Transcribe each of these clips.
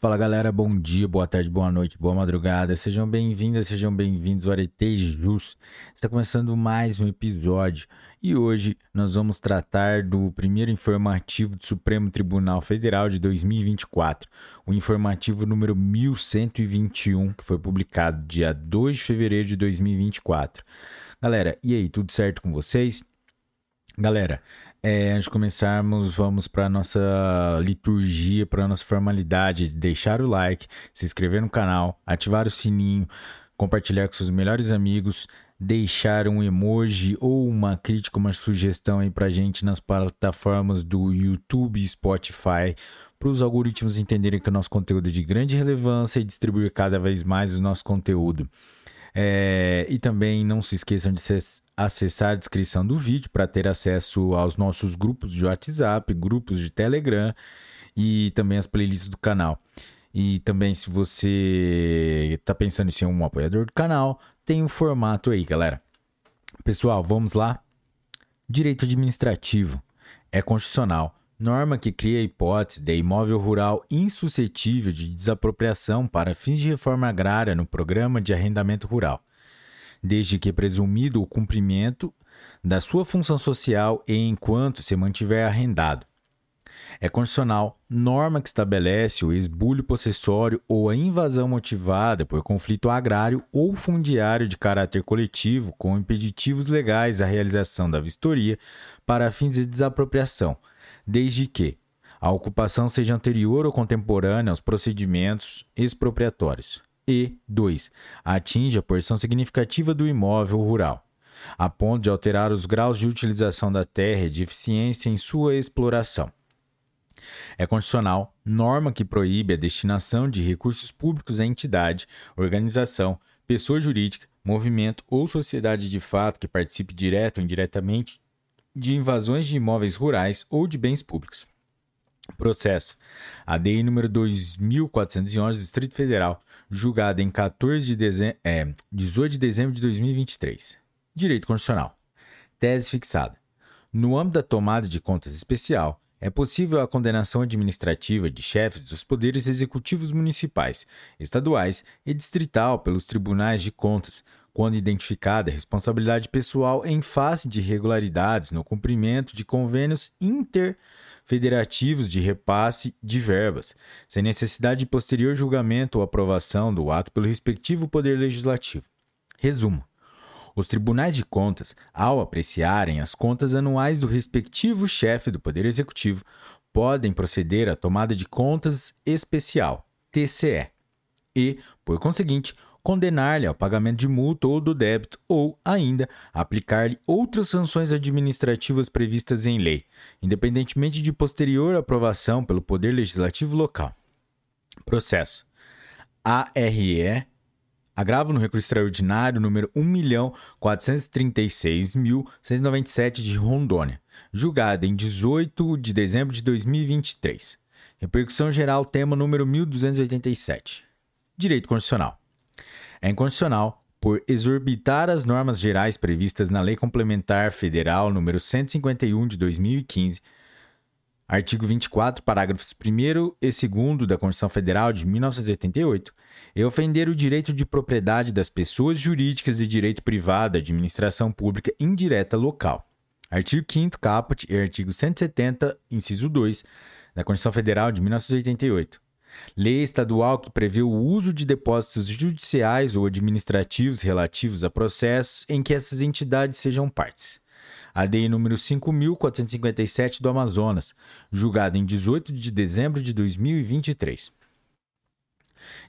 Fala galera, bom dia, boa tarde, boa noite, boa madrugada. Sejam bem-vindas, sejam bem-vindos ao Arete Jus. Está começando mais um episódio e hoje nós vamos tratar do primeiro informativo do Supremo Tribunal Federal de 2024, o informativo número 1121, que foi publicado dia 2 de fevereiro de 2024. Galera, e aí, tudo certo com vocês? Galera, é, antes de começarmos, vamos para a nossa liturgia, para a nossa formalidade de deixar o like, se inscrever no canal, ativar o sininho, compartilhar com seus melhores amigos, deixar um emoji ou uma crítica, uma sugestão aí para gente nas plataformas do YouTube e Spotify, para os algoritmos entenderem que o nosso conteúdo é de grande relevância e distribuir cada vez mais o nosso conteúdo. É, e também não se esqueçam de acessar a descrição do vídeo para ter acesso aos nossos grupos de WhatsApp, grupos de Telegram e também as playlists do canal. E também, se você está pensando em ser um apoiador do canal, tem um formato aí, galera. Pessoal, vamos lá? Direito administrativo é constitucional norma que cria a hipótese de imóvel rural insuscetível de desapropriação para fins de reforma agrária no programa de arrendamento rural, desde que presumido o cumprimento da sua função social e enquanto se mantiver arrendado. É condicional norma que estabelece o esbulho possessório ou a invasão motivada por conflito agrário ou fundiário de caráter coletivo com impeditivos legais à realização da vistoria para fins de desapropriação, desde que a ocupação seja anterior ou contemporânea aos procedimentos expropriatórios. E 2. Atinja a porção significativa do imóvel rural, a ponto de alterar os graus de utilização da terra e de eficiência em sua exploração. É constitucional norma que proíbe a destinação de recursos públicos à entidade, organização, pessoa jurídica, movimento ou sociedade de fato que participe direto ou indiretamente de invasões de imóveis rurais ou de bens públicos. Processo. ADI número 2411 Distrito Federal, julgado em 14 de dezembro, é, 18 de dezembro de 2023. Direito Constitucional. Tese fixada. No âmbito da tomada de contas especial, é possível a condenação administrativa de chefes dos poderes executivos municipais, estaduais e distrital pelos tribunais de contas, quando identificada responsabilidade pessoal em face de irregularidades no cumprimento de convênios interfederativos de repasse de verbas, sem necessidade de posterior julgamento ou aprovação do ato pelo respectivo Poder Legislativo. Resumo: os tribunais de contas, ao apreciarem as contas anuais do respectivo chefe do Poder Executivo, podem proceder à tomada de contas especial, TCE, e, por conseguinte, condenar-lhe ao pagamento de multa ou do débito, ou, ainda, aplicar-lhe outras sanções administrativas previstas em lei, independentemente de posterior aprovação pelo Poder Legislativo local. Processo. ARE Agravo no recurso extraordinário número 1.436.197 de Rondônia, julgado em 18 de dezembro de 2023. Repercussão geral, tema número 1287. Direito Constitucional é inconstitucional por exorbitar as normas gerais previstas na Lei Complementar Federal número 151 de 2015, artigo 24, parágrafos 1 e 2 da Constituição Federal de 1988, e ofender o direito de propriedade das pessoas jurídicas e direito privado à administração pública indireta local. Artigo 5 caput e artigo 170, inciso 2, da Constituição Federal de 1988 Lei estadual que prevê o uso de depósitos judiciais ou administrativos relativos a processos em que essas entidades sejam partes. A DI número 5457 do Amazonas, julgada em 18 de dezembro de 2023.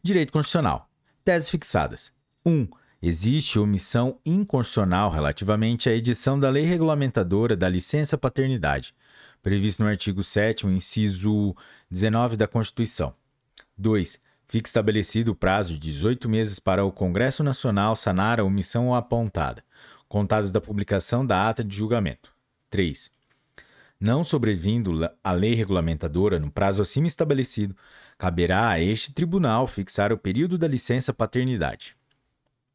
Direito Constitucional. Teses fixadas. 1. Um, existe omissão inconstitucional relativamente à edição da lei regulamentadora da licença paternidade, previsto no artigo 7 inciso 19 da Constituição. 2. Fica estabelecido o prazo de 18 meses para o Congresso Nacional sanar a omissão apontada, contados da publicação da ata de julgamento. 3. Não sobrevindo a lei regulamentadora no prazo acima estabelecido, caberá a este tribunal fixar o período da licença paternidade.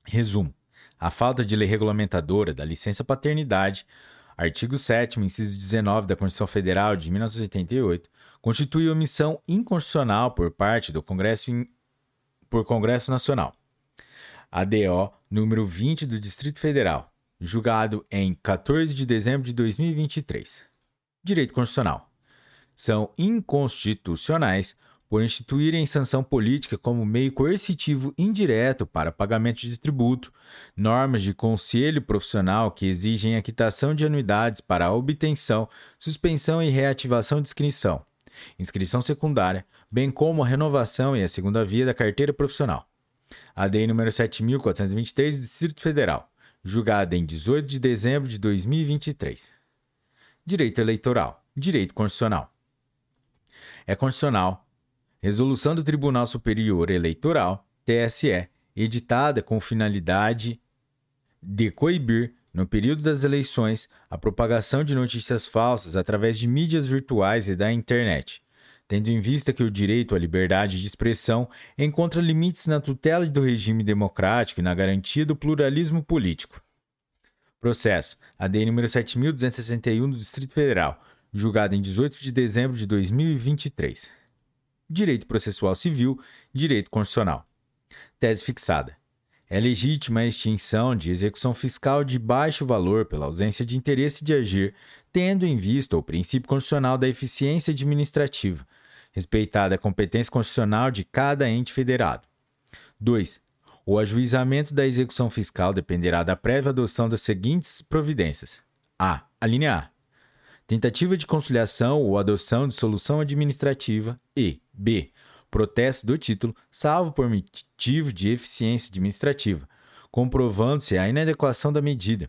Resumo: a falta de lei regulamentadora da licença paternidade, artigo 7, inciso 19 da Constituição Federal de 1988, constitui omissão inconstitucional por parte do Congresso, in... por Congresso Nacional. ADO número 20 do Distrito Federal, julgado em 14 de dezembro de 2023. Direito Constitucional. São inconstitucionais por instituírem sanção política como meio coercitivo indireto para pagamento de tributo, normas de conselho profissional que exigem a quitação de anuidades para obtenção, suspensão e reativação de inscrição, inscrição secundária, bem como a renovação e a segunda via da carteira profissional. A DEI número 7423 do Distrito Federal, julgada em 18 de dezembro de 2023. Direito eleitoral, direito constitucional. É constitucional Resolução do Tribunal Superior Eleitoral, TSE, editada com finalidade de coibir, no período das eleições, a propagação de notícias falsas através de mídias virtuais e da internet, tendo em vista que o direito à liberdade de expressão encontra limites na tutela do regime democrático e na garantia do pluralismo político. Processo AD número 7261 do Distrito Federal, julgado em 18 de dezembro de 2023 direito processual civil, direito constitucional. Tese fixada. É legítima a extinção de execução fiscal de baixo valor pela ausência de interesse de agir, tendo em vista o princípio constitucional da eficiência administrativa, respeitada a competência constitucional de cada ente federado. 2. O ajuizamento da execução fiscal dependerá da prévia adoção das seguintes providências: a. A linha A tentativa de conciliação ou adoção de solução administrativa e b. protesto do título, salvo por motivo de eficiência administrativa, comprovando-se a inadequação da medida.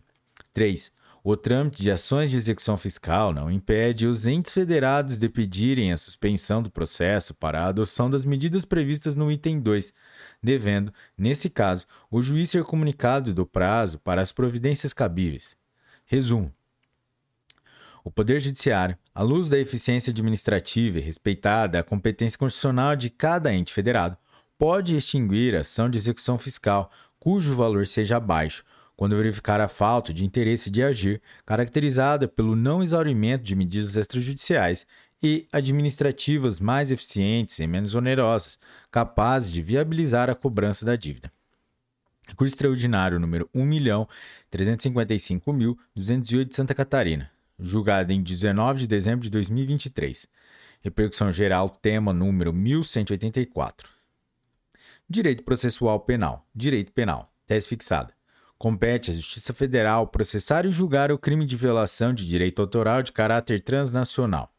3. O trâmite de ações de execução fiscal não impede os entes federados de pedirem a suspensão do processo para a adoção das medidas previstas no item 2, devendo, nesse caso, o juiz ser comunicado do prazo para as providências cabíveis. Resumo: o Poder Judiciário, à luz da eficiência administrativa e respeitada a competência constitucional de cada ente federado, pode extinguir a ação de execução fiscal cujo valor seja baixo, quando verificar a falta de interesse de agir, caracterizada pelo não exaurimento de medidas extrajudiciais e administrativas mais eficientes e menos onerosas, capazes de viabilizar a cobrança da dívida. Recurso extraordinário número 1.355.208 de Santa Catarina julgada em 19 de dezembro de 2023. Repercussão geral, tema número 1184. Direito processual penal. Direito penal. Tese fixada. Compete à Justiça Federal processar e julgar o crime de violação de direito autoral de caráter transnacional.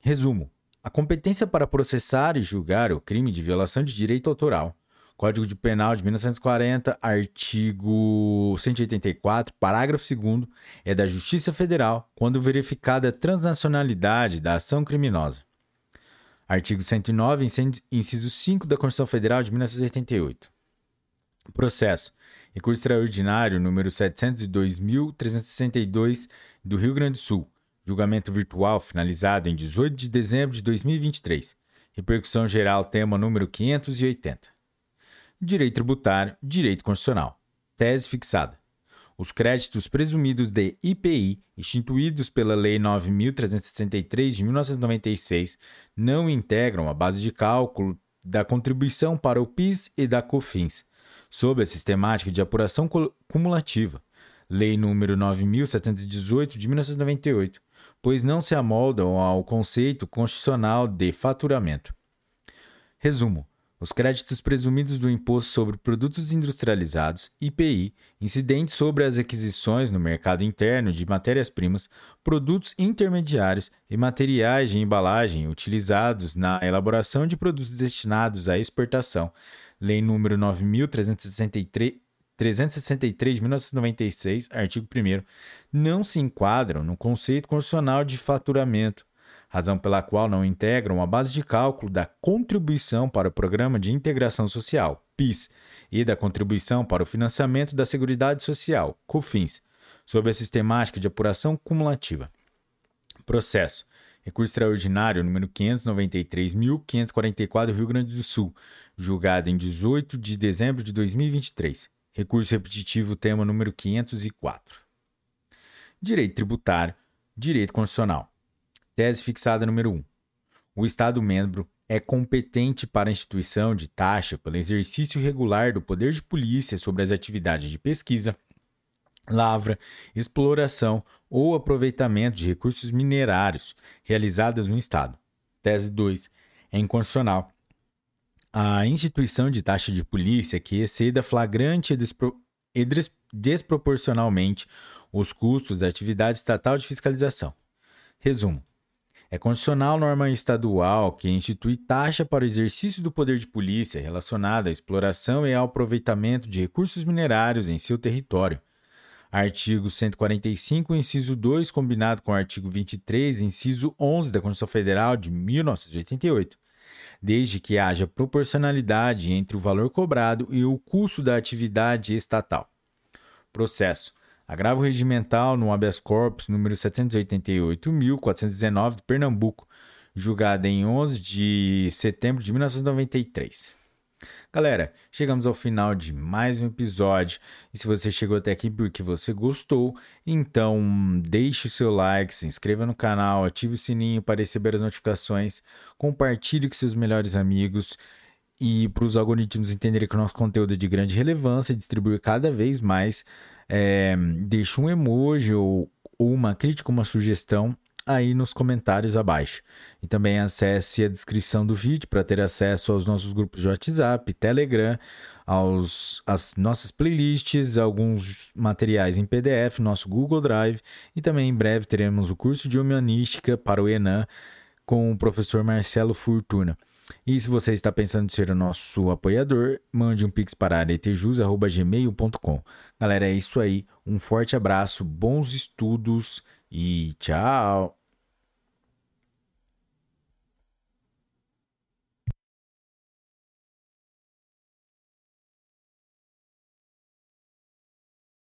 Resumo: a competência para processar e julgar o crime de violação de direito autoral Código de Penal de 1940, artigo 184, parágrafo 2 é da Justiça Federal quando verificada a transnacionalidade da ação criminosa. Artigo 109, inciso 5 da Constituição Federal de 1988. Processo. Recurso extraordinário número 702.362 do Rio Grande do Sul. Julgamento virtual finalizado em 18 de dezembro de 2023. Repercussão geral tema número 580 direito tributário, direito constitucional. Tese fixada. Os créditos presumidos de IPI, instituídos pela Lei 9.363 de 1996, não integram a base de cálculo da contribuição para o PIS e da COFINS, sob a sistemática de apuração cumulativa, Lei nº 9.718 de 1998, pois não se amoldam ao conceito constitucional de faturamento. Resumo: os créditos presumidos do Imposto sobre Produtos Industrializados, IPI, incidentes sobre as aquisições no mercado interno de matérias-primas, produtos intermediários e materiais de embalagem utilizados na elaboração de produtos destinados à exportação, Lei nº 9363 363 de 1996, artigo 1 não se enquadram no conceito constitucional de faturamento, razão pela qual não integram a base de cálculo da contribuição para o Programa de Integração Social, PIS, e da contribuição para o financiamento da Seguridade Social, COFINS, sob a sistemática de apuração cumulativa. Processo. Recurso extraordinário número 593.544 Rio Grande do Sul, julgado em 18 de dezembro de 2023. Recurso repetitivo tema número 504. Direito tributário, direito constitucional. Tese fixada número 1. O Estado-membro é competente para a instituição de taxa pelo exercício regular do poder de polícia sobre as atividades de pesquisa, lavra, exploração ou aproveitamento de recursos minerários realizadas no Estado. Tese 2. É inconstitucional. A instituição de taxa de polícia que exceda flagrante e, despro e desproporcionalmente os custos da atividade estatal de fiscalização. Resumo. É condicional norma estadual que institui taxa para o exercício do poder de polícia relacionada à exploração e ao aproveitamento de recursos minerários em seu território. Artigo 145, inciso 2, combinado com o artigo 23, inciso 11 da Constituição Federal de 1988, desde que haja proporcionalidade entre o valor cobrado e o custo da atividade estatal. Processo Agravo regimental no habeas corpus número 788.419 de Pernambuco, julgada em 11 de setembro de 1993. Galera, chegamos ao final de mais um episódio. E se você chegou até aqui porque você gostou, então deixe o seu like, se inscreva no canal, ative o sininho para receber as notificações, compartilhe com seus melhores amigos e para os algoritmos entenderem que o nosso conteúdo é de grande relevância e distribuir cada vez mais é, deixa um emoji ou, ou uma crítica, uma sugestão aí nos comentários abaixo. E também acesse a descrição do vídeo para ter acesso aos nossos grupos de WhatsApp, Telegram, aos as nossas playlists, alguns materiais em PDF, nosso Google Drive e também em breve teremos o curso de humanística para o Enan com o professor Marcelo Fortuna. E se você está pensando em ser o nosso apoiador, mande um pix para aretejus.gmail.com. Galera, é isso aí. Um forte abraço, bons estudos e tchau!